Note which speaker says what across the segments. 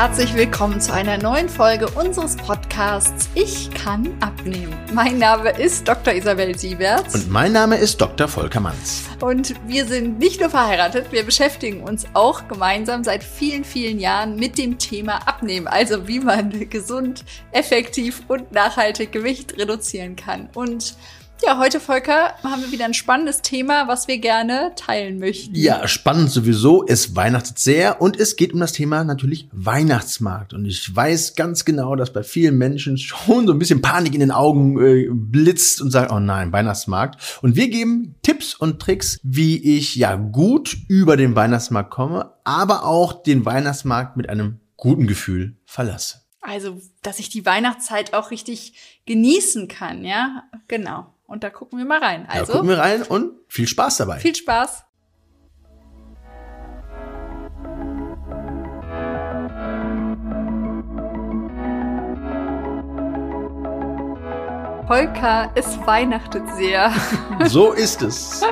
Speaker 1: herzlich willkommen zu einer neuen Folge unseres Podcasts Ich kann abnehmen. Mein Name ist Dr. Isabel Sieberts.
Speaker 2: Und mein Name ist Dr. Volker Manns.
Speaker 1: Und wir sind nicht nur verheiratet, wir beschäftigen uns auch gemeinsam seit vielen, vielen Jahren mit dem Thema Abnehmen. Also wie man gesund, effektiv und nachhaltig Gewicht reduzieren kann. Und ja, heute, Volker, haben wir wieder ein spannendes Thema, was wir gerne teilen möchten.
Speaker 2: Ja, spannend sowieso. Es weihnachtet sehr und es geht um das Thema natürlich Weihnachtsmarkt. Und ich weiß ganz genau, dass bei vielen Menschen schon so ein bisschen Panik in den Augen äh, blitzt und sagt, oh nein, Weihnachtsmarkt. Und wir geben Tipps und Tricks, wie ich ja gut über den Weihnachtsmarkt komme, aber auch den Weihnachtsmarkt mit einem guten Gefühl verlasse.
Speaker 1: Also, dass ich die Weihnachtszeit auch richtig genießen kann, ja? Genau. Und da gucken wir mal rein.
Speaker 2: Also, da gucken wir rein und viel Spaß dabei.
Speaker 1: Viel Spaß. Polka, es weihnachtet sehr.
Speaker 2: So ist es.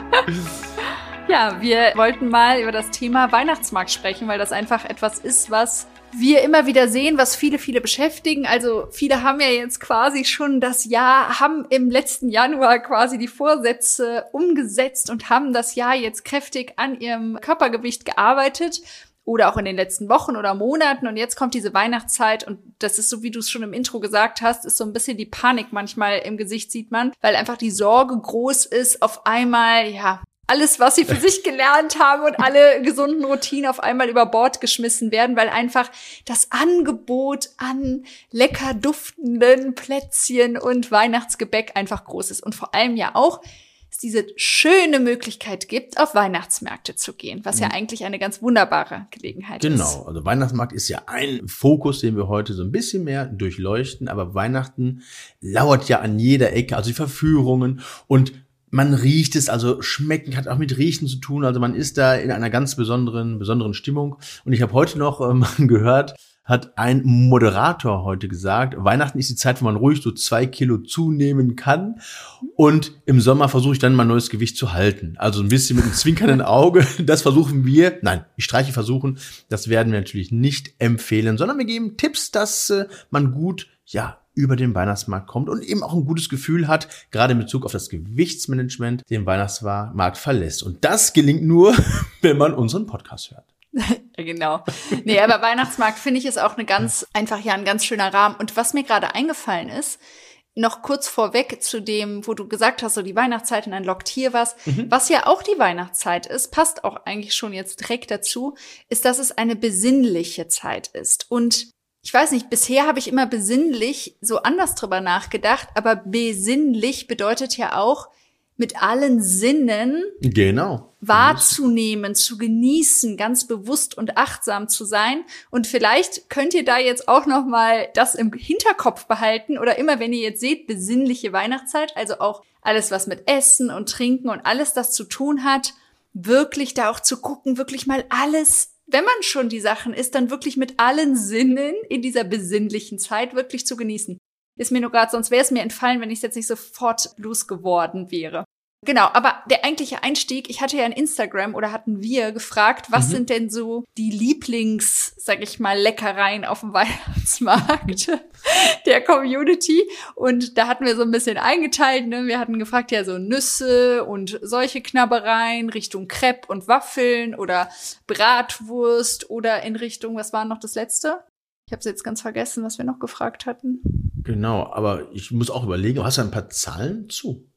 Speaker 1: ja, wir wollten mal über das Thema Weihnachtsmarkt sprechen, weil das einfach etwas ist, was wir immer wieder sehen, was viele, viele beschäftigen. Also viele haben ja jetzt quasi schon das Jahr, haben im letzten Januar quasi die Vorsätze umgesetzt und haben das Jahr jetzt kräftig an ihrem Körpergewicht gearbeitet oder auch in den letzten Wochen oder Monaten. Und jetzt kommt diese Weihnachtszeit und das ist so, wie du es schon im Intro gesagt hast, ist so ein bisschen die Panik manchmal im Gesicht sieht man, weil einfach die Sorge groß ist, auf einmal, ja, alles, was sie für sich gelernt haben und alle gesunden Routinen auf einmal über Bord geschmissen werden, weil einfach das Angebot an lecker duftenden Plätzchen und Weihnachtsgebäck einfach groß ist. Und vor allem ja auch, es diese schöne Möglichkeit gibt, auf Weihnachtsmärkte zu gehen, was ja mhm. eigentlich eine ganz wunderbare Gelegenheit
Speaker 2: genau.
Speaker 1: ist.
Speaker 2: Genau, also Weihnachtsmarkt ist ja ein Fokus, den wir heute so ein bisschen mehr durchleuchten, aber Weihnachten lauert ja an jeder Ecke, also die Verführungen und man riecht es, also schmecken hat auch mit Riechen zu tun. Also man ist da in einer ganz besonderen, besonderen Stimmung. Und ich habe heute noch ähm, gehört, hat ein Moderator heute gesagt, Weihnachten ist die Zeit, wo man ruhig so zwei Kilo zunehmen kann. Und im Sommer versuche ich dann mal neues Gewicht zu halten. Also ein bisschen mit einem zwinkernden Auge. Das versuchen wir. Nein, ich streiche versuchen. Das werden wir natürlich nicht empfehlen, sondern wir geben Tipps, dass äh, man gut, ja, über den Weihnachtsmarkt kommt und eben auch ein gutes Gefühl hat, gerade in Bezug auf das Gewichtsmanagement, den Weihnachtsmarkt verlässt. Und das gelingt nur, wenn man unseren Podcast hört.
Speaker 1: genau. Nee, aber Weihnachtsmarkt finde ich ist auch eine ganz, einfach ja ein ganz schöner Rahmen. Und was mir gerade eingefallen ist, noch kurz vorweg zu dem, wo du gesagt hast, so die Weihnachtszeit und dann lockt hier was. Mhm. Was ja auch die Weihnachtszeit ist, passt auch eigentlich schon jetzt direkt dazu, ist, dass es eine besinnliche Zeit ist. Und ich weiß nicht, bisher habe ich immer besinnlich so anders drüber nachgedacht, aber besinnlich bedeutet ja auch mit allen Sinnen
Speaker 2: genau.
Speaker 1: wahrzunehmen, zu genießen, ganz bewusst und achtsam zu sein. Und vielleicht könnt ihr da jetzt auch noch mal das im Hinterkopf behalten oder immer wenn ihr jetzt seht besinnliche Weihnachtszeit, also auch alles was mit Essen und Trinken und alles das zu tun hat, wirklich da auch zu gucken, wirklich mal alles wenn man schon die Sachen isst, dann wirklich mit allen Sinnen in dieser besinnlichen Zeit wirklich zu genießen. Ist mir nur gerade, sonst wäre es mir entfallen, wenn ich es jetzt nicht sofort losgeworden wäre. Genau, aber der eigentliche Einstieg, ich hatte ja in Instagram oder hatten wir gefragt, was mhm. sind denn so die Lieblings, sag ich mal, Leckereien auf dem Weihnachtsmarkt der Community? Und da hatten wir so ein bisschen eingeteilt, ne? Wir hatten gefragt, ja, so Nüsse und solche Knabbereien Richtung Crepe und Waffeln oder Bratwurst oder in Richtung, was war noch das letzte? Ich habe jetzt ganz vergessen, was wir noch gefragt hatten.
Speaker 2: Genau, aber ich muss auch überlegen, hast du ein paar Zahlen zu?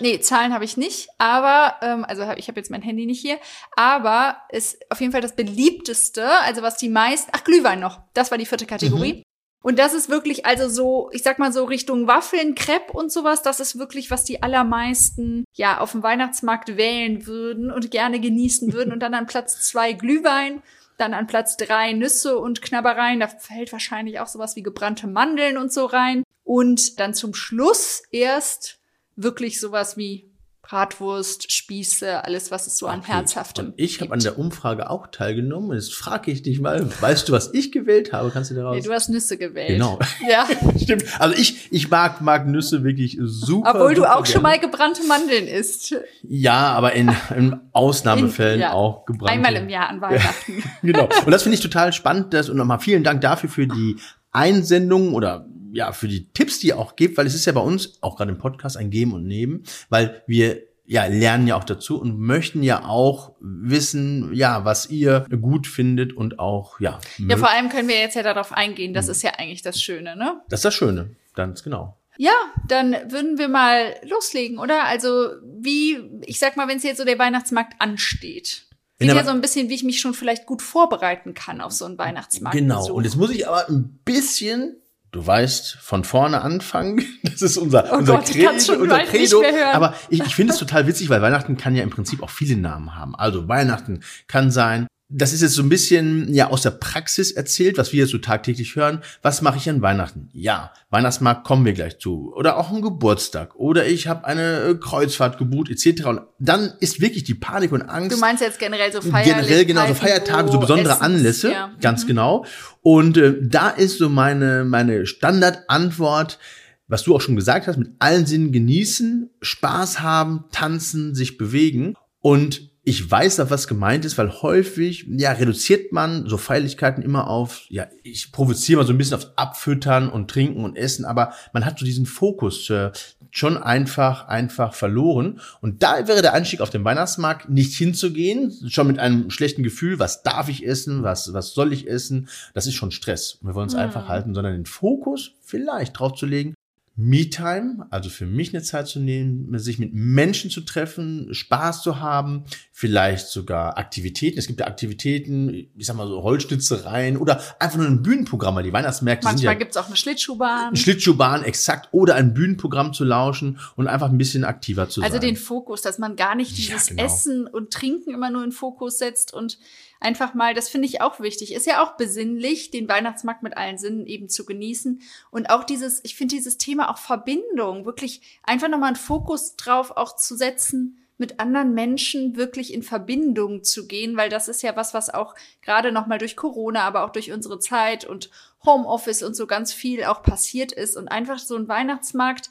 Speaker 1: Nee, Zahlen habe ich nicht, aber, ähm, also hab, ich habe jetzt mein Handy nicht hier, aber ist auf jeden Fall das beliebteste, also was die meisten, ach, Glühwein noch, das war die vierte Kategorie. Mhm. Und das ist wirklich, also so, ich sag mal so Richtung Waffeln, Crepe und sowas, das ist wirklich, was die allermeisten ja auf dem Weihnachtsmarkt wählen würden und gerne genießen würden. Und dann an Platz zwei Glühwein, dann an Platz drei Nüsse und Knabbereien, da fällt wahrscheinlich auch sowas wie gebrannte Mandeln und so rein. Und dann zum Schluss erst wirklich sowas wie Bratwurst, Spieße, alles, was es so an
Speaker 2: Okay.
Speaker 1: herzhaftem
Speaker 2: Und ich habe an der Umfrage auch teilgenommen. Jetzt frage ich dich mal, weißt du, was ich gewählt habe? Kannst du daraus?
Speaker 1: Nee, du hast Nüsse gewählt.
Speaker 2: Genau.
Speaker 1: Ja.
Speaker 2: Stimmt. Also ich, ich mag, mag Nüsse wirklich super.
Speaker 1: Obwohl du
Speaker 2: super
Speaker 1: auch schon
Speaker 2: gerne.
Speaker 1: mal gebrannte Mandeln isst.
Speaker 2: Ja, aber in, in Ausnahmefällen
Speaker 1: In- ja.
Speaker 2: auch gebrannte.
Speaker 1: Einmal im Jahr an Weihnachten.
Speaker 2: genau. Und das finde ich total spannend. Dass, und nochmal vielen Dank dafür für die Einsendungen oder ja, für die Tipps, die ihr auch gebt, weil es ist ja bei uns, auch gerade im Podcast, ein Geben und Nehmen, weil wir ja, lernen ja auch dazu und möchten ja auch wissen, ja, was ihr gut findet und auch, ja,
Speaker 1: Ja, vor allem können wir jetzt ja darauf eingehen. Das ist ja eigentlich das Schöne, ne?
Speaker 2: das ist das Schöne. Ganz genau.
Speaker 1: Ja, dann würden wir mal loslegen, oder? Also, wie, ich sag mal, wenn es jetzt so der Weihnachtsmarkt ansteht.
Speaker 2: Der
Speaker 1: ihr so ein bisschen, wie ich mich schon vielleicht gut vorbereiten kann auf so einen Weihnachtsmarkt.
Speaker 2: Genau. Und jetzt muss ich aber ein bisschen, du weißt, von vorne anfangen. Das ist unser,
Speaker 1: Oh
Speaker 2: unser,
Speaker 1: Gott, ich kann's schon
Speaker 2: unser Credo. Aber ich, ich finde es total witzig, weil Weihnachten kann ja im Prinzip auch viele Namen haben. Also Weihnachten kann sein. Das ist jetzt so ein bisschen ja aus der Praxis erzählt, was wir jetzt so tagtäglich hören. Was mache ich an Weihnachten? Ja, Weihnachtsmarkt kommen wir gleich zu. Oder auch ein Geburtstag. Oder ich habe eine äh, Kreuzfahrt gebucht etc. Und dann ist wirklich die Panik und Angst.
Speaker 1: Du meinst jetzt generell so Feierlichkeiten,
Speaker 2: Generell genau, so Feiertage, so besondere
Speaker 1: Essens-
Speaker 2: Anlässe,
Speaker 1: ja.
Speaker 2: ganz genau. Und äh, da ist so meine, meine Standardantwort, was du auch schon gesagt hast, mit allen Sinnen genießen, Spaß haben, tanzen, sich bewegen. Und ich weiß, auf was gemeint ist, weil häufig, ja, reduziert man so Feierlichkeiten immer auf, ja, ich provoziere mal so ein bisschen aufs Abfüttern und Trinken und Essen, aber man hat so diesen Fokus äh, schon einfach, einfach verloren. Und da wäre der Einstieg auf den Weihnachtsmarkt nicht hinzugehen, schon mit einem schlechten Gefühl, was darf ich essen, was, was soll ich essen, das ist schon Stress. Wir wollen es einfach halten, sondern den Fokus vielleicht drauf zu legen, Me-Time, also für mich eine Zeit zu nehmen, sich mit Menschen zu treffen, Spaß zu haben, vielleicht sogar Aktivitäten. Es gibt ja Aktivitäten, ich sag mal so Holzschnitzereien oder einfach nur ein Bühnenprogramm, weil die Weihnachtsmärkte sind
Speaker 1: Manchmal
Speaker 2: ja
Speaker 1: gibt's auch eine Schlittschuhbahn.
Speaker 2: eine Schlittschuhbahn exakt oder ein Bühnenprogramm zu lauschen und einfach ein bisschen aktiver zu
Speaker 1: Also
Speaker 2: sein.
Speaker 1: den Fokus, dass man gar nicht
Speaker 2: Ja,
Speaker 1: dieses
Speaker 2: genau.
Speaker 1: Essen und Trinken immer nur in Fokus setzt und einfach mal, das finde ich auch wichtig. Ist ja auch besinnlich, den Weihnachtsmarkt mit allen Sinnen eben zu genießen. Und auch dieses, ich finde dieses Thema auch Verbindung, wirklich einfach nochmal einen Fokus drauf auch zu setzen, mit anderen Menschen wirklich in Verbindung zu gehen, weil das ist ja was, was auch gerade nochmal durch Corona, aber auch durch unsere Zeit und Homeoffice und so ganz viel auch passiert ist. Und einfach so ein Weihnachtsmarkt,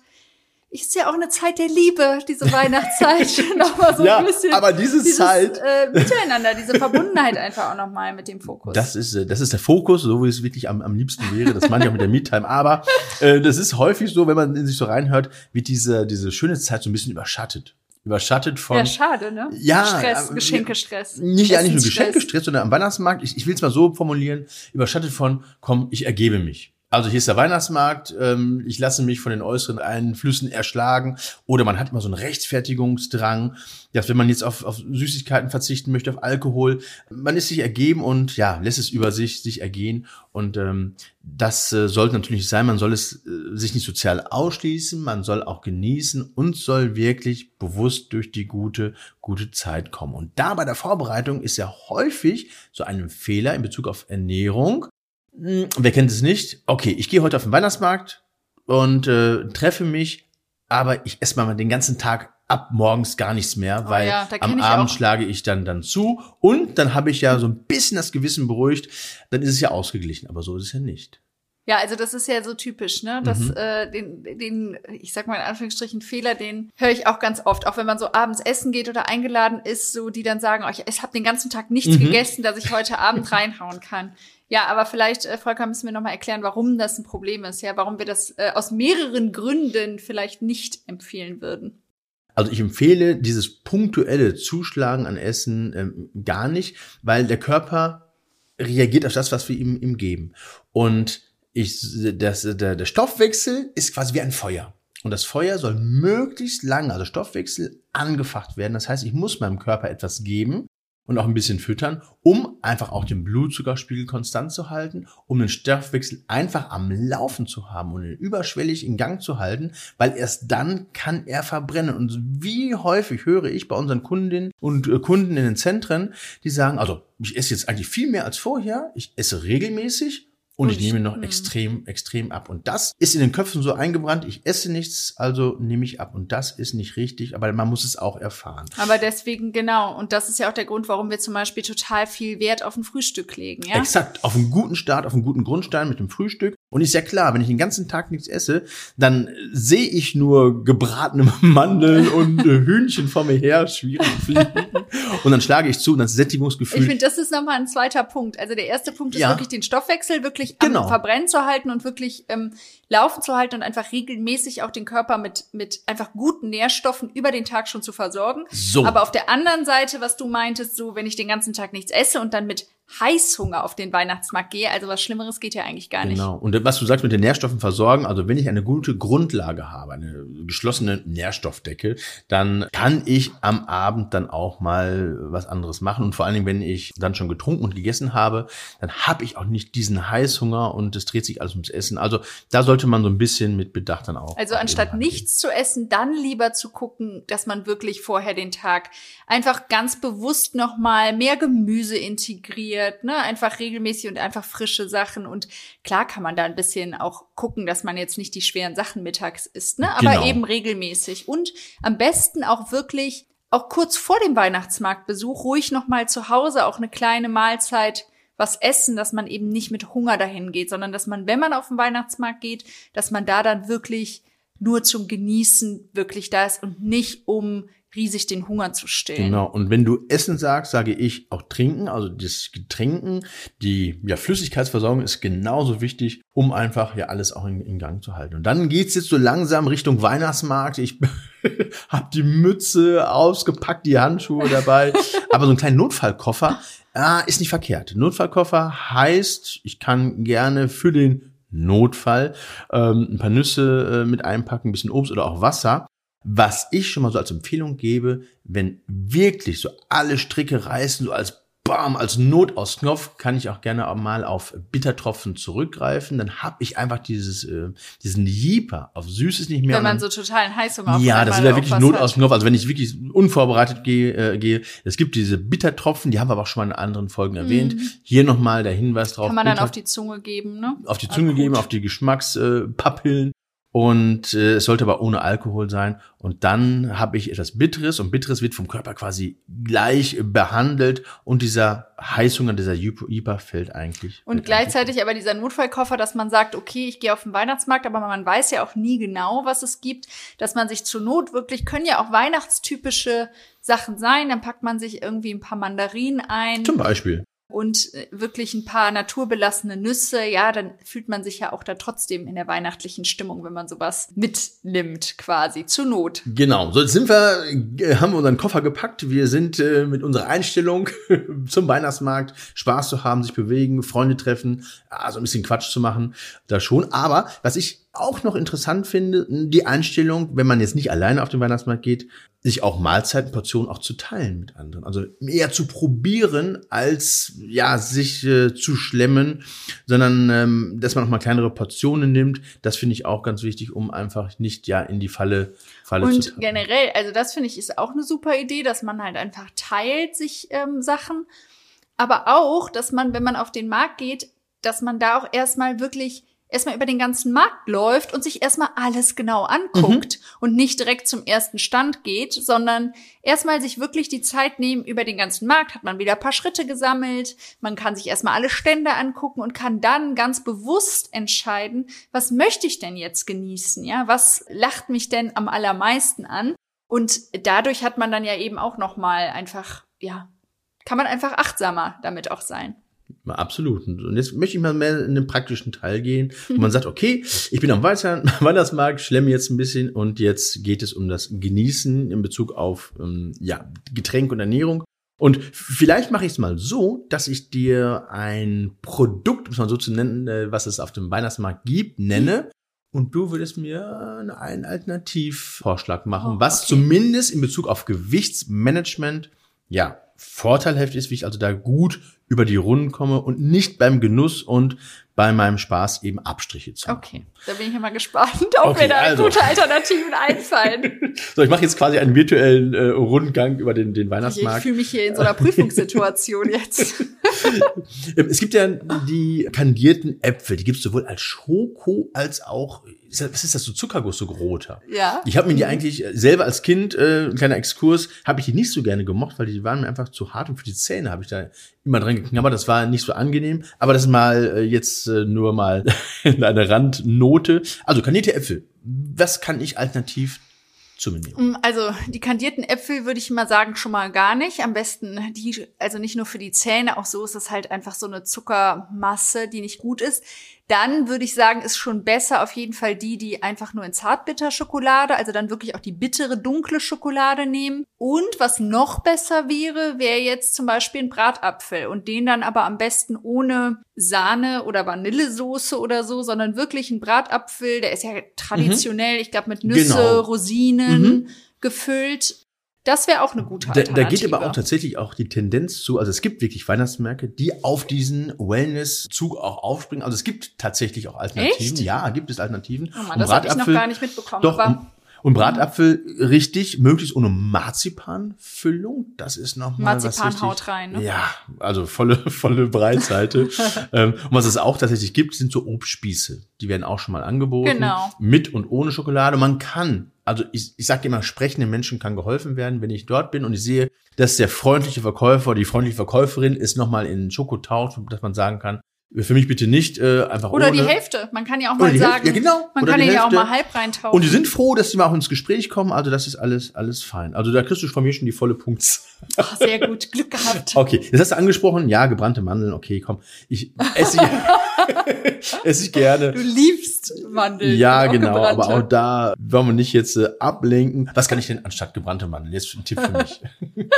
Speaker 1: ist ja auch eine Zeit der Liebe, diese Weihnachtszeit. nochmal so
Speaker 2: Ja,
Speaker 1: ein bisschen.
Speaker 2: aber diese
Speaker 1: dieses,
Speaker 2: Zeit-
Speaker 1: Äh, miteinander, diese Verbundenheit einfach auch nochmal mit dem Fokus.
Speaker 2: Das ist, äh, das ist der Fokus, so wie es wirklich am, am liebsten wäre. Das meine ich auch mit der Me-Time. Aber äh, das ist häufig so, wenn man in sich so reinhört, wird diese, diese schöne Zeit so ein bisschen überschattet. Überschattet von.
Speaker 1: ja, schade, ne?
Speaker 2: Ja,
Speaker 1: Stress,
Speaker 2: äh,
Speaker 1: Geschenkestress.
Speaker 2: Nicht ja, nicht nur. Geschenkestress, sondern am Weihnachtsmarkt, ich, ich will es mal so formulieren, überschattet von, komm, ich ergebe mich. Also hier ist der Weihnachtsmarkt, ähm, ich lasse mich von den äußeren Einflüssen erschlagen. Oder man hat immer so einen Rechtfertigungsdrang, dass wenn man jetzt auf, auf Süßigkeiten verzichten möchte, auf Alkohol, man ist sich ergeben und ja, lässt es über sich sich ergehen. Und ähm, das äh, sollte natürlich sein, man soll es äh, sich nicht sozial ausschließen, man soll auch genießen und soll wirklich bewusst durch die gute, gute Zeit kommen. Und da bei der Vorbereitung ist ja häufig so ein Fehler in Bezug auf Ernährung. Hm, Wer kennt es nicht? Okay, ich gehe heute auf den Weihnachtsmarkt und äh, treffe mich, aber ich esse mal den ganzen Tag ab morgens gar nichts mehr,
Speaker 1: Oh
Speaker 2: weil
Speaker 1: ja, da
Speaker 2: am Abend
Speaker 1: auch.
Speaker 2: schlage ich dann dann zu und dann habe ich ja so ein bisschen das Gewissen beruhigt, dann ist es ja ausgeglichen, aber so ist es ja nicht.
Speaker 1: Ja, also das ist ja so typisch, ne? Das,
Speaker 2: Mhm.
Speaker 1: äh, den, den, ich sag mal in Anführungsstrichen Fehler, den höre ich auch ganz oft, auch wenn man so abends essen geht oder eingeladen ist, so die dann sagen, oh, ich, ich habe den ganzen Tag nichts
Speaker 2: Mhm.
Speaker 1: gegessen, dass ich heute Abend reinhauen kann. Ja, aber vielleicht, äh, Volker, müssen wir nochmal erklären, warum das ein Problem ist, ja, warum wir das äh, aus mehreren Gründen vielleicht nicht empfehlen würden.
Speaker 2: Also ich empfehle dieses punktuelle Zuschlagen an Essen ähm, gar nicht, weil der Körper reagiert auf das, was wir ihm, ihm geben. Und ich, das, der, der Stoffwechsel ist quasi wie ein Feuer. Und das Feuer soll möglichst lange, also Stoffwechsel, angefacht werden. Das heißt, ich muss meinem Körper etwas geben und auch ein bisschen füttern, um einfach auch den Blutzuckerspiegel konstant zu halten, um den Stoffwechsel einfach am Laufen zu haben und ihn überschwellig in Gang zu halten, weil erst dann kann er verbrennen. Und wie häufig höre ich bei unseren Kundinnen und äh, Kunden in den Zentren, die sagen, also ich esse jetzt eigentlich viel mehr als vorher, ich esse regelmäßig Und ich nehme noch extrem, extrem ab. Und das ist in den Köpfen so eingebrannt. Ich esse nichts, also nehme ich ab. Und das ist nicht richtig, aber man muss es auch erfahren.
Speaker 1: Aber deswegen, genau. Und das ist ja auch der Grund, warum wir zum Beispiel total viel Wert auf ein Frühstück legen. Ja?
Speaker 2: Exakt. Auf einen guten Start, auf einen guten Grundstein mit dem Frühstück. Und ist ja klar, wenn ich den ganzen Tag nichts esse, dann sehe ich nur gebratene Mandeln und äh, Hühnchen vor mir her, schwierig fliegen. Und dann schlage ich zu und das Sättigungsgefühl.
Speaker 1: Ich finde, das ist nochmal ein zweiter Punkt. Also der erste Punkt ist
Speaker 2: Ja.
Speaker 1: wirklich den Stoffwechsel wirklich
Speaker 2: Genau.
Speaker 1: am Verbrennen zu halten und wirklich ähm, laufen zu halten und einfach regelmäßig auch den Körper mit, mit einfach guten Nährstoffen über den Tag schon zu versorgen.
Speaker 2: So.
Speaker 1: Aber auf der anderen Seite, was du meintest, so wenn ich den ganzen Tag nichts esse und dann mit Heißhunger auf den Weihnachtsmarkt gehe, also was Schlimmeres geht ja eigentlich gar nicht.
Speaker 2: Genau. Und was du sagst mit den Nährstoffen versorgen, also wenn ich eine gute Grundlage habe, eine geschlossene Nährstoffdecke, dann kann ich am Abend dann auch mal was anderes machen. Und vor allen Dingen, wenn ich dann schon getrunken und gegessen habe, dann habe ich auch nicht diesen Heißhunger und es dreht sich alles ums Essen. Also da sollte man so ein bisschen mit Bedacht dann auch.
Speaker 1: Also anstatt nichts zu essen, dann lieber zu gucken, dass man wirklich vorher den Tag einfach ganz bewusst nochmal mehr Gemüse integriert, ne? Einfach regelmäßig und einfach frische Sachen. Und klar kann man da ein bisschen auch gucken, dass man jetzt nicht die schweren Sachen mittags isst, ne? Aber
Speaker 2: Genau.
Speaker 1: eben regelmäßig. Und am besten auch wirklich auch kurz vor dem Weihnachtsmarktbesuch ruhig nochmal zu Hause auch eine kleine Mahlzeit was essen, dass man eben nicht mit Hunger dahin geht, sondern dass man, wenn man auf den Weihnachtsmarkt geht, dass man da dann wirklich nur zum Genießen wirklich da ist und nicht um riesig den Hunger zu stillen.
Speaker 2: Genau. Und wenn du Essen sagst, sage ich auch trinken. Also das Getränken, die ja, Flüssigkeitsversorgung ist genauso wichtig, um einfach ja alles auch in, in Gang zu halten. Und dann geht's jetzt so langsam Richtung Weihnachtsmarkt. Ich habe die Mütze ausgepackt, die Handschuhe dabei. Aber so ein kleiner Notfallkoffer ah, ist nicht verkehrt. Notfallkoffer heißt, ich kann gerne für den Notfall ähm, ein paar Nüsse äh, mit einpacken, ein bisschen Obst oder auch Wasser. Was ich schon mal so als Empfehlung gebe, wenn wirklich so alle Stricke reißen, so als Bam, als Notausknopf, kann ich auch gerne auch mal auf Bittertropfen zurückgreifen. Dann habe ich einfach dieses, äh, diesen Jeeper auf Süßes nicht mehr.
Speaker 1: Wenn man so totalen Heißhunger auf
Speaker 2: ja, das ist ja wirklich
Speaker 1: was
Speaker 2: Not
Speaker 1: hat.
Speaker 2: aus Knopf. Also wenn ich wirklich unvorbereitet gehe, äh, gehe, es gibt diese Bittertropfen, die haben wir aber auch schon mal in anderen Folgen erwähnt. Hier nochmal der Hinweis drauf.
Speaker 1: Mhm. Kann man dann
Speaker 2: Bitter-
Speaker 1: auf die Zunge geben, ne?
Speaker 2: auf die Zunge
Speaker 1: Akut.
Speaker 2: geben, auf die Geschmackspapillen. Und äh, es sollte aber ohne Alkohol sein. Und dann habe ich etwas Bitteres und Bitteres wird vom Körper quasi gleich behandelt und dieser Heißhunger, dieser Jeeper fällt eigentlich.
Speaker 1: Und gleichzeitig aber dieser Notfallkoffer, dass man sagt, okay, ich gehe auf den Weihnachtsmarkt, aber man weiß ja auch nie genau, was es gibt, dass man sich zur Not wirklich, können ja auch weihnachtstypische Sachen sein, dann packt man sich irgendwie ein paar Mandarinen ein
Speaker 2: Zum Beispiel.
Speaker 1: Und äh, wirklich ein paar naturbelassene Nüsse, ja, dann fühlt man sich ja auch da trotzdem in der weihnachtlichen Stimmung, wenn man sowas mitnimmt, quasi, zur Not.
Speaker 2: Genau, so jetzt sind wir, äh, haben wir unseren Koffer gepackt. Wir sind äh, mit unserer Einstellung zum Weihnachtsmarkt, Spaß zu haben, sich bewegen, Freunde treffen, also ein bisschen Quatsch zu machen, da schon. Aber was ich auch noch interessant finde, die Einstellung, wenn man jetzt nicht alleine auf den Weihnachtsmarkt geht, sich auch Mahlzeiten, Portionen auch zu teilen mit anderen. Also eher zu probieren, als ja sich äh, zu schlemmen, sondern ähm, dass man auch mal kleinere Portionen nimmt. Das finde ich auch ganz wichtig, um einfach nicht ja in die Falle, Falle zu
Speaker 1: Und generell, also das finde ich ist auch eine super Idee, dass man halt einfach teilt sich ähm, Sachen. Aber auch, dass man, wenn man auf den Markt geht, dass man da auch erstmal wirklich erstmal über den ganzen Markt läuft und sich erstmal alles genau anguckt und nicht direkt zum ersten Stand geht, sondern erstmal sich wirklich die Zeit nehmen über den ganzen Markt, hat man wieder ein paar Schritte gesammelt, man kann sich erstmal alle Stände angucken und kann dann ganz bewusst entscheiden, was möchte ich denn jetzt genießen, ja? Was lacht mich denn am allermeisten an? Und dadurch hat man dann ja eben auch noch mal einfach ja, kann man einfach achtsamer damit auch sein.
Speaker 2: Absolut. Und jetzt möchte ich mal mehr in den praktischen Teil gehen, wo man sagt, okay, ich bin am Weihnachtsmarkt, schlemme jetzt ein bisschen und jetzt geht es um das Genießen in Bezug auf ähm, ja, Getränk und Ernährung. Und vielleicht mache ich es mal so, dass ich dir ein Produkt, um es mal so zu nennen, äh, was es auf dem Weihnachtsmarkt gibt, nenne. Und du würdest mir einen- einen Alternativvorschlag machen,
Speaker 1: Oh,
Speaker 2: was
Speaker 1: okay.
Speaker 2: zumindest in Bezug auf Gewichtsmanagement ja vorteilhaft ist, wie ich also da gut über die Runden komme und nicht beim Genuss und bei meinem Spaß eben Abstriche zu machen.
Speaker 1: Okay, da bin ich immer gespannt, ob
Speaker 2: Okay,
Speaker 1: mir da
Speaker 2: also.
Speaker 1: gute Alternativen einfallen.
Speaker 2: So, ich mache jetzt quasi einen virtuellen äh, Rundgang über den, den
Speaker 1: Ich
Speaker 2: Weihnachtsmarkt.
Speaker 1: fühle mich hier in so einer Prüfungssituation jetzt.
Speaker 2: Es gibt ja die kandierten Äpfel, die gibt es sowohl als Schoko als auch, was ist das, so Zuckerguss, so roter.
Speaker 1: Ja.
Speaker 2: Ich habe mir die eigentlich äh, selber als Kind, äh, ein kleiner Exkurs, habe ich die nicht so gerne gemocht, weil die waren mir einfach zu hart und für die Zähne habe ich da immer dran geknabbert. Das war nicht so angenehm. Aber das ist mal äh, jetzt äh, nur mal eine Randnote. Also kandierte Äpfel. Was kann ich alternativ zu mir nehmen?
Speaker 1: Mm, Also die kandierten Äpfel würde ich mal sagen schon mal gar nicht. Am besten die, also nicht nur für die Zähne, auch so ist es halt einfach so eine Zuckermasse, die nicht gut ist. Dann würde ich sagen, ist schon besser auf jeden Fall die, die einfach nur in Zartbitterschokolade, also dann wirklich auch die bittere, dunkle Schokolade nehmen. Und was noch besser wäre, wäre jetzt zum Beispiel ein Bratapfel und den dann aber am besten ohne Sahne oder Vanillesoße oder so, sondern wirklich ein Bratapfel, der ist ja traditionell, ich glaube mit Nüsse,
Speaker 2: Genau.
Speaker 1: Rosinen gefüllt. Das wäre auch eine gute
Speaker 2: Da,
Speaker 1: Alternative.
Speaker 2: da geht aber auch tatsächlich auch die Tendenz zu, also es gibt wirklich Weihnachtsmärkte, die auf diesen Wellness-Zug auch aufspringen. Also es gibt tatsächlich auch Alternativen.
Speaker 1: Echt?
Speaker 2: Ja, gibt es Alternativen.
Speaker 1: Oh Mann,
Speaker 2: Und
Speaker 1: das habe ich noch gar nicht mitbekommen.
Speaker 2: Doch,
Speaker 1: aber
Speaker 2: und, Bratapfel richtig, möglichst ohne Marzipanfüllung. Das ist nochmal was
Speaker 1: Marzipan
Speaker 2: richtig,
Speaker 1: haut rein, ne?
Speaker 2: Ja, also volle, volle Breitseite. ähm, und was es auch tatsächlich gibt, sind so Obstspieße. Die werden auch schon mal angeboten.
Speaker 1: Genau.
Speaker 2: Mit und ohne Schokolade. Man kann, also ich, ich sage immer, sprechenden Menschen kann geholfen werden, wenn ich dort bin und ich sehe, dass der freundliche Verkäufer, die freundliche Verkäuferin ist nochmal in Schoko taucht, dass man sagen kann, für mich bitte nicht äh, einfach
Speaker 1: oder
Speaker 2: ohne.
Speaker 1: die Hälfte. Man kann ja auch mal sagen,
Speaker 2: ja, genau.
Speaker 1: man
Speaker 2: Oder
Speaker 1: kann ja auch mal halb reintauchen.
Speaker 2: Und die sind froh, dass sie mal auch ins Gespräch kommen. Also das ist alles, alles fein. Also da kriegst du von mir schon die volle Punktzahl.
Speaker 1: Ach, sehr gut, Glück gehabt.
Speaker 2: Okay, das hast du angesprochen. Ja, gebrannte Mandeln. Okay, komm. Ich esse esse ich gerne.
Speaker 1: Du liebst Mandeln.
Speaker 2: Ja, genau. Aber auch da wollen wir nicht jetzt äh, ablenken. Was kann ich denn anstatt gebrannte Mandeln? Jetzt ein Tipp für mich.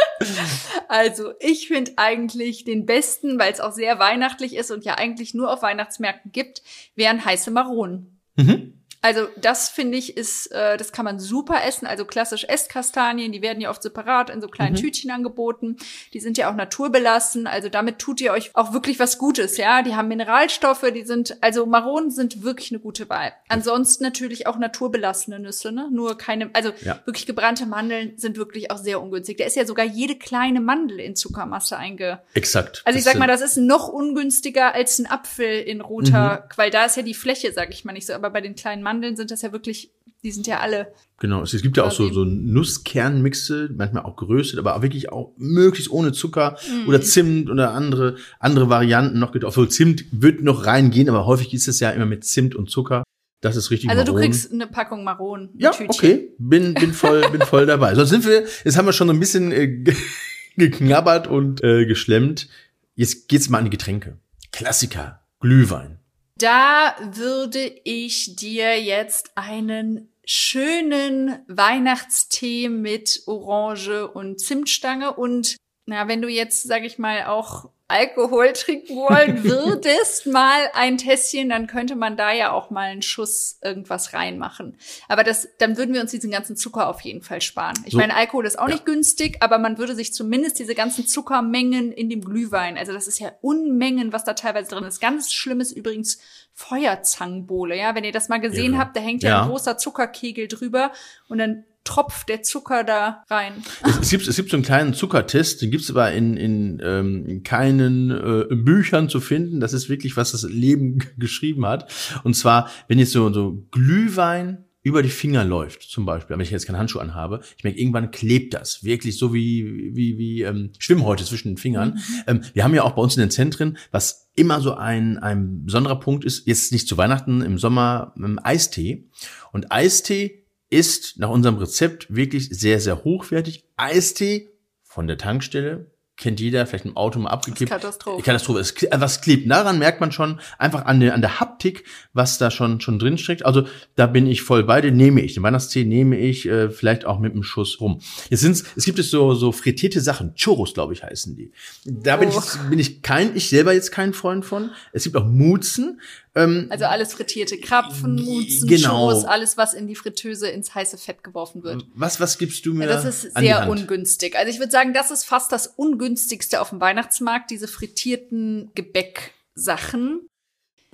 Speaker 1: Also, ich finde eigentlich den besten, weil es auch sehr weihnachtlich ist und ja eigentlich nur auf Weihnachtsmärkten gibt, wären heiße Maronen.
Speaker 2: Mhm.
Speaker 1: Also das finde ich ist, äh, das kann man super essen. Also klassisch Esskastanien, die werden ja oft separat in so kleinen
Speaker 2: Mhm.
Speaker 1: Tütchen angeboten. Die sind ja auch naturbelassen. Also damit tut ihr euch auch wirklich was Gutes, ja. Die haben Mineralstoffe, die sind, also Maronen sind wirklich eine gute Wahl. Ansonsten natürlich auch naturbelassene Nüsse, ne? Nur keine, also
Speaker 2: Ja.
Speaker 1: wirklich gebrannte Mandeln sind wirklich auch sehr ungünstig. Da ist ja sogar jede kleine Mandel in Zuckermasse einge,
Speaker 2: Exakt.
Speaker 1: also ich sag mal, das ist noch ungünstiger als ein Apfel in roter,
Speaker 2: Mhm.
Speaker 1: weil da ist ja die Fläche, sag ich mal nicht so, aber bei den kleinen Mandeln sind das ja wirklich, die sind ja alle.
Speaker 2: Genau, es gibt ja auch so, so Nusskernmixe, manchmal auch geröstet, aber auch wirklich auch möglichst ohne Zucker
Speaker 1: Mhm.
Speaker 2: oder Zimt oder andere, andere Varianten noch. So Zimt wird noch reingehen, aber häufig ist es ja immer mit Zimt und Zucker. Das ist richtig
Speaker 1: Also du
Speaker 2: Maronen.
Speaker 1: kriegst eine Packung Maronen, ein
Speaker 2: Ja,
Speaker 1: Tütchen.
Speaker 2: okay, bin, bin voll, bin voll dabei. So sind wir, jetzt haben wir schon so ein bisschen äh, ge- geknabbert und äh, geschlemmt. Jetzt geht's mal an die Getränke. Klassiker, Glühwein.
Speaker 1: Da würde ich dir jetzt einen schönen Weihnachtstee mit Orange und Zimtstange und na, wenn du jetzt, sag ich mal, auch Alkohol trinken wollen würdest, mal ein Tässchen, dann könnte man da ja auch mal einen Schuss irgendwas reinmachen. Aber das, dann würden wir uns diesen ganzen Zucker auf jeden Fall sparen. Ich
Speaker 2: So.
Speaker 1: meine, Alkohol ist auch
Speaker 2: Ja.
Speaker 1: nicht günstig, aber man würde sich zumindest diese ganzen Zuckermengen in dem Glühwein, also das ist ja Unmengen, was da teilweise drin ist. Ganz schlimm ist übrigens Feuerzangenbowle, ja. Wenn ihr das mal gesehen
Speaker 2: Irre.
Speaker 1: habt, da hängt ja,
Speaker 2: Ja.
Speaker 1: ein großer Zuckerkegel drüber und dann tropft der Zucker da rein.
Speaker 2: Es, es, gibt, es gibt so einen kleinen Zuckertest, den gibt's aber in, in, ähm, in keinen äh, Büchern zu finden. Das ist wirklich, was das Leben geschrieben hat. Und zwar, wenn jetzt so, so Glühwein über die Finger läuft, zum Beispiel, wenn ich jetzt keinen Handschuh anhabe, ich merke, irgendwann klebt das. Wirklich so wie, wie, wie ähm, Schwimmhäute zwischen den Fingern. Ähm, wir haben ja auch bei uns in den Zentren, was immer so ein, ein besonderer Punkt ist, jetzt nicht zu Weihnachten, im Sommer ähm, Eistee. Und Eistee ist nach unserem Rezept wirklich sehr, sehr hochwertig. Eistee von der Tankstelle, kennt jeder, vielleicht im Auto mal abgekippt.
Speaker 1: Katastrophe.
Speaker 2: Katastrophe. Es, was klebt? Daran merkt man schon einfach an der, an der Haptik, was da schon, schon drin steckt. Also da bin ich voll bei dir. Nehme ich. Den Weihnachtstee nehme ich äh, vielleicht auch mit einem Schuss rum. Jetzt sind's, es gibt es so, so frittierte Sachen. Churros, glaube ich, heißen die. Da bin,
Speaker 1: Oh.
Speaker 2: ich, bin ich kein, ich selber jetzt kein Freund von. Es gibt auch Mutzen. Ähm,
Speaker 1: Also alles frittierte Krapfen, Mutzen,
Speaker 2: Genau.
Speaker 1: Churros, alles, was in die Fritteuse ins heiße Fett geworfen wird.
Speaker 2: was, was gibst du mir?
Speaker 1: Ja, das ist sehr ungünstig. Also ich würde sagen, das ist fast das ungünstigste auf dem Weihnachtsmarkt, diese frittierten Gebäcksachen.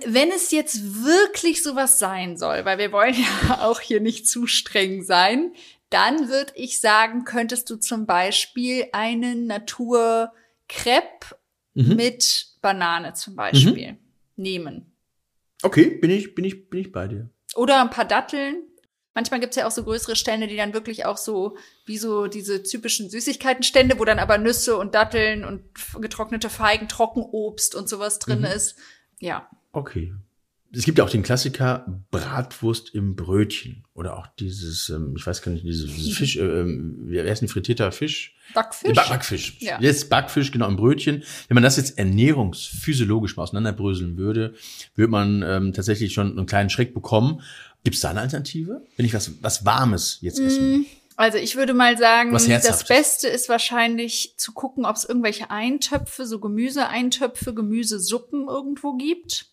Speaker 1: Wenn es jetzt wirklich sowas sein soll, weil wir wollen ja auch hier nicht zu streng sein, dann würde ich sagen, könntest du zum Beispiel einen Natur-Crepe
Speaker 2: Mhm.
Speaker 1: mit Banane zum Beispiel nehmen.
Speaker 2: Okay, bin ich, bin ich, bin ich bei dir.
Speaker 1: Oder ein paar Datteln. Manchmal gibt's ja auch so größere Stände, die dann wirklich auch so, wie so diese typischen Süßigkeitenstände, wo dann aber Nüsse und Datteln und getrocknete Feigen, Trockenobst und sowas drin
Speaker 2: Mhm.
Speaker 1: ist. Ja.
Speaker 2: Okay. Es gibt ja auch den Klassiker Bratwurst im Brötchen. Oder auch dieses, ähm, ich weiß gar nicht, dieses, dieses Fisch, äh, ähm, wie heißt ein frittierter Fisch?
Speaker 1: Backfisch.
Speaker 2: Back- Backfisch.
Speaker 1: Ja.
Speaker 2: Jetzt Backfisch, genau, im Brötchen. Wenn man das jetzt ernährungsphysiologisch mal auseinanderbröseln würde, würde man ähm, tatsächlich schon einen kleinen Schreck bekommen. Gibt es da eine Alternative? Wenn ich was, was Warmes jetzt essen will?
Speaker 1: Also ich würde mal sagen, das. Beste ist wahrscheinlich zu gucken, ob es irgendwelche Eintöpfe, so Gemüseeintöpfe, Gemüsesuppen irgendwo gibt.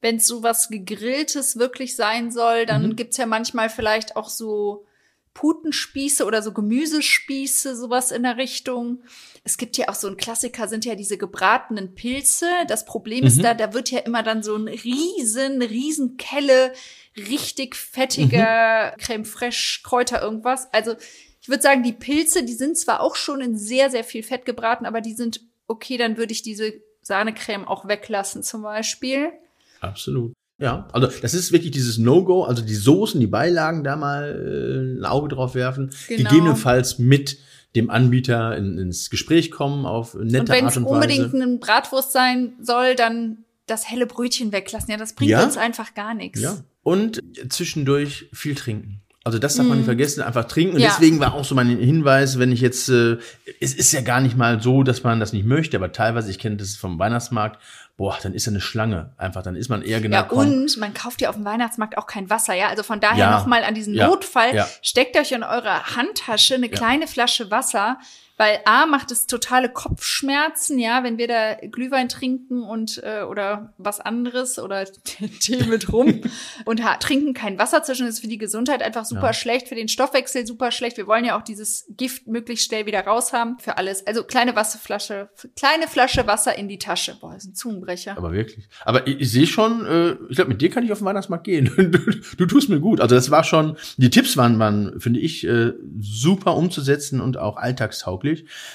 Speaker 1: Wenn es so was Gegrilltes wirklich sein soll, dann
Speaker 2: Mhm.
Speaker 1: gibt's ja manchmal vielleicht auch so Putenspieße oder so Gemüsespieße, sowas in der Richtung. Es gibt ja auch so ein Klassiker, sind ja diese gebratenen Pilze. Das Problem ist
Speaker 2: Mhm.
Speaker 1: da, da wird ja immer dann so ein riesen, riesen Kelle, richtig fettiger Creme fraiche, Kräuter, irgendwas. Also ich würde sagen, die Pilze, die sind zwar auch schon in sehr, sehr viel Fett gebraten, aber die sind okay, dann würde ich diese Sahnecreme auch weglassen zum Beispiel.
Speaker 2: Absolut. Ja, also das ist wirklich dieses No-Go, also die Soßen, die Beilagen da mal äh, ein Auge drauf werfen,
Speaker 1: Genau.
Speaker 2: gegebenenfalls mit dem Anbieter in, ins Gespräch kommen auf nette
Speaker 1: Und wenn
Speaker 2: Art
Speaker 1: es
Speaker 2: und
Speaker 1: unbedingt
Speaker 2: Weise.
Speaker 1: eine Bratwurst sein soll, dann das helle Brötchen weglassen. Ja, das bringt
Speaker 2: Ja.
Speaker 1: uns einfach gar nichts.
Speaker 2: Ja. Und zwischendurch viel trinken. Also das darf man nicht vergessen, einfach trinken. Und.
Speaker 1: Ja.
Speaker 2: deswegen war auch so mein Hinweis, wenn ich jetzt, äh, es ist ja gar nicht mal so, dass man das nicht möchte, aber teilweise, ich kenne das vom Weihnachtsmarkt, boah, dann ist ja eine Schlange. Einfach, dann ist man eher genau.
Speaker 1: Ja, und man kauft ja auf dem Weihnachtsmarkt auch kein Wasser, ja. Also von daher
Speaker 2: Ja.
Speaker 1: nochmal an diesen
Speaker 2: Ja.
Speaker 1: Notfall.
Speaker 2: Ja.
Speaker 1: Steckt euch in eure Handtasche eine kleine Flasche Wasser, weil A macht es totale Kopfschmerzen, ja, wenn wir da Glühwein trinken und äh, oder was anderes oder Tee mit rum und trinken kein Wasser zwischen, das ist für die Gesundheit einfach super
Speaker 2: Ja.
Speaker 1: schlecht, für den Stoffwechsel super schlecht. Wir wollen ja auch dieses Gift möglichst schnell wieder raus haben für alles. Also kleine Wasserflasche, kleine Flasche Wasser in die Tasche. Boah, das ist ein Zungenbrecher.
Speaker 2: Aber wirklich. Aber ich, ich sehe schon, äh, ich glaube, mit dir kann ich auf den Weihnachtsmarkt gehen. Du, du tust mir gut. Also das war schon, die Tipps waren, waren finde ich, äh, super umzusetzen und auch alltagstauglich.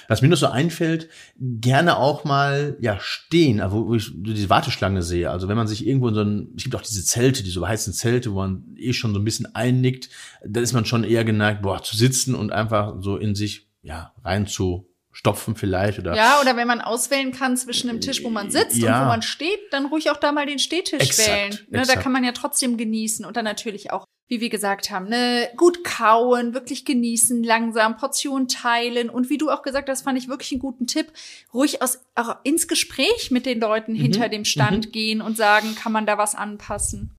Speaker 2: Was mir noch so einfällt, gerne auch mal ja stehen, also wo ich diese Warteschlange sehe. Also wenn man sich irgendwo in so ein, es gibt auch diese Zelte, diese heißen Zelte, wo man eh schon so ein bisschen einnickt, da ist man schon eher geneigt, boah, zu sitzen und einfach so in sich ja rein zu stopfen vielleicht oder
Speaker 1: Ja, oder wenn man auswählen kann zwischen dem Tisch, wo man sitzt
Speaker 2: Ja.
Speaker 1: und wo man steht, dann ruhig auch da mal den Stehtisch
Speaker 2: Exakt,
Speaker 1: wählen. Ne, da
Speaker 2: exakt.
Speaker 1: kann man ja trotzdem genießen und dann natürlich auch, wie wir gesagt haben, ne, gut kauen, wirklich genießen, langsam Portionen teilen und wie du auch gesagt hast, fand ich wirklich einen guten Tipp, ruhig aus, auch ins Gespräch mit den Leuten
Speaker 2: Mhm.
Speaker 1: hinter dem Stand gehen und sagen, kann man da was anpassen?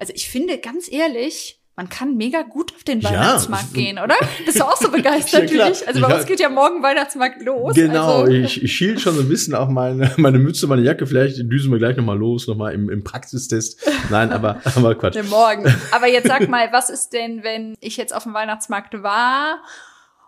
Speaker 1: Also ich finde, ganz ehrlich, man kann mega gut auf den
Speaker 2: Ja.
Speaker 1: Weihnachtsmarkt gehen, oder? Bist du auch so begeistert
Speaker 2: Ja,
Speaker 1: wie ich? Also bei
Speaker 2: Ja.
Speaker 1: uns geht ja morgen Weihnachtsmarkt los.
Speaker 2: Genau,
Speaker 1: also,
Speaker 2: ich, ich schiel schon so ein bisschen auf meine, meine Mütze, meine Jacke. Vielleicht düsen wir gleich nochmal los, nochmal im, im Praxistest. Nein, aber, aber Quatsch.
Speaker 1: Ne, morgen. Aber jetzt sag mal, was ist denn, wenn ich jetzt auf dem Weihnachtsmarkt war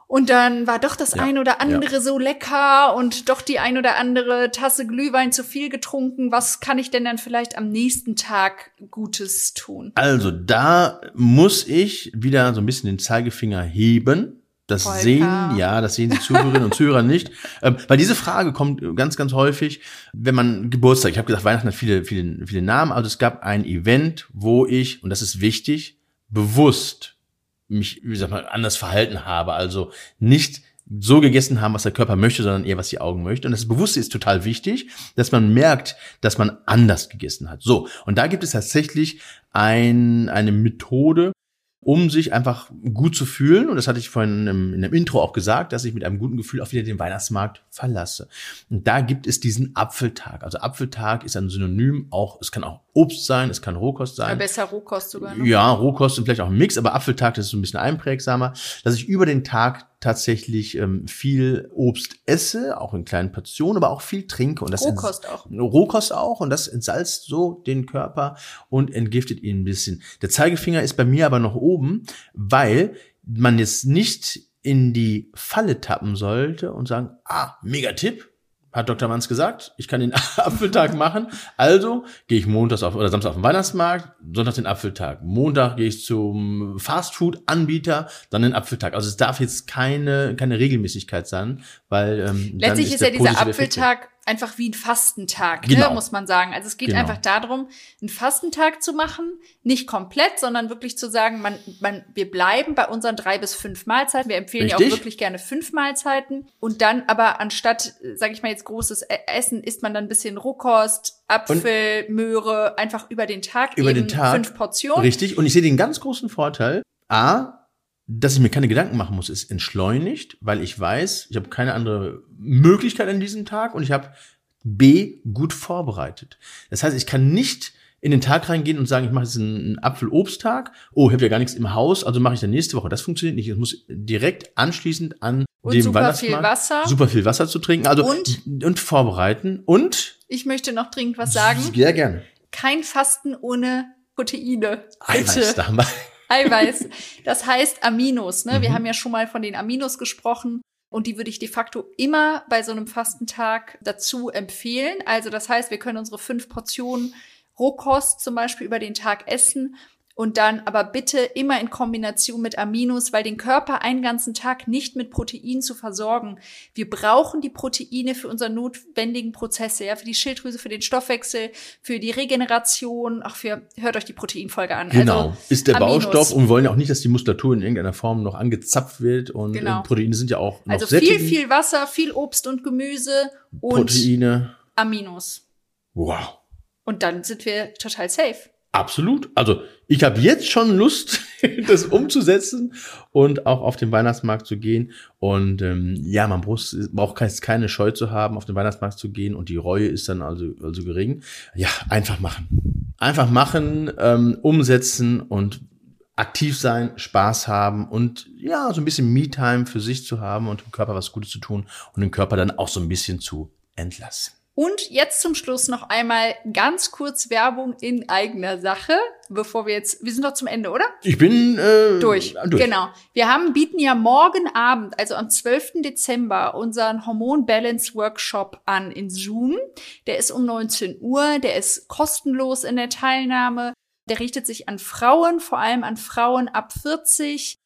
Speaker 1: und dann war doch das
Speaker 2: Ja,
Speaker 1: ein oder andere so lecker und doch die ein oder andere Tasse Glühwein zu viel getrunken. Was kann ich denn dann vielleicht am nächsten Tag Gutes tun?
Speaker 2: Also da muss ich wieder so ein bisschen den Zeigefinger heben. Das
Speaker 1: Volker.
Speaker 2: sehen, ja, das sehen die Zuhörerinnen und Zuhörer nicht. Ähm, weil diese Frage kommt ganz, ganz häufig, wenn man Geburtstag, ich habe gesagt, Weihnachten hat viele, viele, viele Namen, also es gab ein Event, wo ich, und das ist wichtig, bewusst mich, wie sag mal, anders verhalten habe. Also nicht so gegessen haben, was der Körper möchte, sondern eher, was die Augen möchte. Und das Bewusste ist total wichtig, dass man merkt, dass man anders gegessen hat. So, und da gibt es tatsächlich ein, eine Methode, um sich einfach gut zu fühlen. Und das hatte ich vorhin im, in dem Intro auch gesagt, dass ich mit einem guten Gefühl auch wieder den Weihnachtsmarkt verlasse. Und da gibt es diesen Apfeltag. Also Apfeltag ist ein Synonym, auch, es kann auch Obst sein, es kann Rohkost sein.
Speaker 1: besser Rohkost sogar. Ne?
Speaker 2: Ja, Rohkost und vielleicht auch ein Mix, aber Apfeltag, das ist so ein bisschen einprägsamer, dass ich über den Tag tatsächlich ähm, viel Obst esse, auch in kleinen Portionen, aber auch viel trinke. Und das
Speaker 1: Rohkost auch.
Speaker 2: Rohkost auch. Und das entsalzt so den Körper und entgiftet ihn ein bisschen. Der Zeigefinger ist bei mir aber noch oben, weil man jetzt nicht in die Falle tappen sollte und sagen, ah, mega Tipp, hat Dr. Manns gesagt, ich kann den Apfeltag machen. Also gehe ich montags auf oder Samstag auf den Weihnachtsmarkt, Sonntag den Apfeltag. Montag gehe ich zum Fastfood-Anbieter, dann den Apfeltag. Also es darf jetzt keine, keine Regelmäßigkeit sein, weil ähm,
Speaker 1: letztlich ist, ist ja dieser Apfeltag einfach wie ein Fastentag, ne, genau. ne, muss man sagen. Also es geht genau. einfach darum, einen Fastentag zu machen, nicht komplett, sondern wirklich zu sagen, man, man, wir bleiben bei unseren drei bis fünf Mahlzeiten. Wir empfehlen Richtig. ja auch wirklich gerne fünf Mahlzeiten. Und dann aber anstatt, sage ich mal jetzt großes e-, Essen, isst man dann ein bisschen Rohkost, Apfel, und Möhre, einfach über den Tag.
Speaker 2: Über den Tag.
Speaker 1: Fünf Portionen.
Speaker 2: Richtig. Und ich sehe den ganz großen Vorteil. A, dass ich mir keine Gedanken machen muss, ist entschleunigt, weil ich weiß, ich habe keine andere Möglichkeit an diesem Tag und ich habe B gut vorbereitet. Das heißt, ich kann nicht in den Tag reingehen und sagen, ich mache jetzt einen Apfel-Obsttag. Oh, ich habe ja gar nichts im Haus, also mache ich dann nächste Woche. Das funktioniert nicht. Ich muss direkt anschließend an
Speaker 1: und
Speaker 2: dem
Speaker 1: super viel Wasser.
Speaker 2: super viel Wasser zu trinken. Also und, und vorbereiten. Und
Speaker 1: ich möchte noch dringend was sagen.
Speaker 2: Sehr gerne.
Speaker 1: Kein Fasten ohne Proteine.
Speaker 2: Eiweiß, da haben wir.
Speaker 1: Eiweiß. Das heißt Aminos. Ne? Mhm. Wir haben ja schon mal von den Aminos gesprochen. Und die würde ich de facto immer bei so einem Fastentag dazu empfehlen. Also das heißt, wir können unsere fünf Portionen Rohkost zum Beispiel über den Tag essen und dann aber bitte immer in Kombination mit Aminos, weil den Körper einen ganzen Tag nicht mit Protein zu versorgen. Wir brauchen die Proteine für unsere notwendigen Prozesse, ja, für die Schilddrüse, für den Stoffwechsel, für die Regeneration, auch für, hört euch die Proteinfolge an.
Speaker 2: Genau, also, ist der Aminos. Baustoff und wir wollen ja auch nicht, dass die Muskulatur in irgendeiner Form noch angezapft wird und genau. Proteine sind ja auch noch
Speaker 1: Also viel, viel Wasser, viel Obst und Gemüse und
Speaker 2: Proteine.
Speaker 1: Aminos.
Speaker 2: Wow.
Speaker 1: Und dann sind wir total safe.
Speaker 2: Absolut. Also ich habe jetzt schon Lust, das umzusetzen und auch auf den Weihnachtsmarkt zu gehen. Und ähm, ja, man braucht, braucht keine Scheu zu haben, auf den Weihnachtsmarkt zu gehen und die Reue ist dann also, also gering. Ja, einfach machen. Einfach machen, ähm, umsetzen und aktiv sein, Spaß haben und ja, so ein bisschen Me-Time für sich zu haben und dem Körper was Gutes zu tun und den Körper dann auch so ein bisschen zu entlassen.
Speaker 1: Und jetzt zum Schluss noch einmal ganz kurz Werbung in eigener Sache, bevor wir jetzt, wir sind doch zum Ende, oder?
Speaker 2: Ich bin äh,
Speaker 1: durch. durch. Genau. Wir haben bieten ja morgen Abend, also am 12. Dezember, unseren Hormon Balance Workshop an in Zoom. Der ist um 19 Uhr, der ist kostenlos in der Teilnahme. Der richtet sich an Frauen, vor allem an Frauen ab 40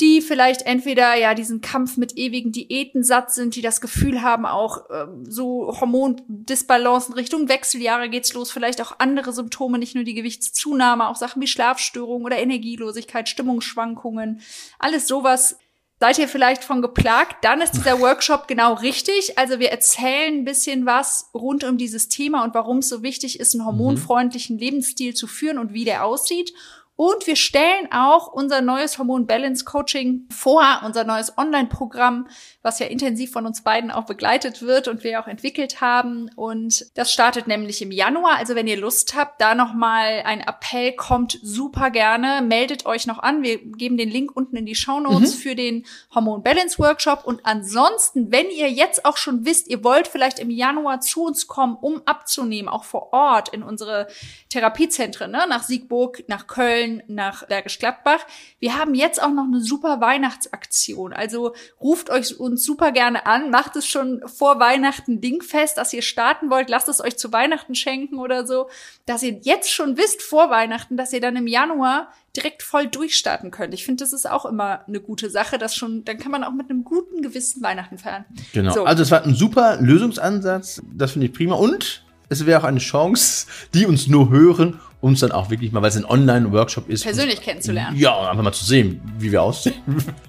Speaker 1: die vielleicht entweder ja diesen Kampf mit ewigen Diäten satt sind, die das Gefühl haben, auch äh, so Hormondisbalancen Richtung Wechseljahre geht's los, vielleicht auch andere Symptome, nicht nur die Gewichtszunahme, auch Sachen wie Schlafstörungen oder Energielosigkeit, Stimmungsschwankungen, alles sowas. Seid ihr vielleicht von geplagt? Dann ist dieser Workshop genau richtig. Also wir erzählen ein bisschen was rund um dieses Thema und warum es so wichtig ist, einen hormonfreundlichen Lebensstil zu führen und wie der aussieht. Und wir stellen auch unser neues Hormon Balance Coaching vor, unser neues Online-Programm, was ja intensiv von uns beiden auch begleitet wird und wir auch entwickelt haben. Und das startet nämlich im Januar. Also wenn ihr Lust habt, da nochmal ein Appell kommt super gerne. Meldet euch noch an. Wir geben den Link unten in die Show Notes mhm. für den Hormon Balance Workshop. Und ansonsten, wenn ihr jetzt auch schon wisst, ihr wollt vielleicht im Januar zu uns kommen, um abzunehmen, auch vor Ort in unsere Therapiezentren, ne? nach Siegburg, nach Köln, Köln nach Bergisch Gladbach. Wir haben jetzt auch noch eine super Weihnachtsaktion. Also ruft euch uns super gerne an, macht es schon vor Weihnachten dingfest, dass ihr starten wollt, lasst es euch zu Weihnachten schenken oder so, dass ihr jetzt schon wisst vor Weihnachten, dass ihr dann im Januar direkt voll durchstarten könnt. Ich finde, das ist auch immer eine gute Sache, dass schon, dann kann man auch mit einem guten Gewissen Weihnachten feiern.
Speaker 2: Genau. So. Also es war ein super Lösungsansatz. Das finde ich prima. Und es wäre auch eine Chance, die uns nur hören uns dann auch wirklich mal, weil es ein Online-Workshop ist.
Speaker 1: Persönlich kennenzulernen.
Speaker 2: Ja, einfach mal zu sehen, wie wir aussehen.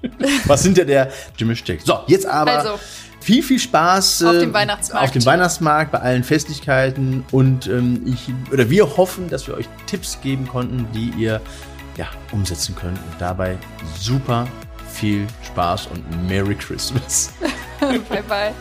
Speaker 2: Was sind ja der Gymnastik? So, jetzt aber. Also. Viel, viel Spaß
Speaker 1: auf dem Weihnachtsmarkt.
Speaker 2: Auf dem Weihnachtsmarkt bei allen Festlichkeiten und ähm, ich oder wir hoffen, dass wir euch Tipps geben konnten, die ihr ja umsetzen könnt und dabei super viel Spaß und Merry Christmas.
Speaker 1: bye bye.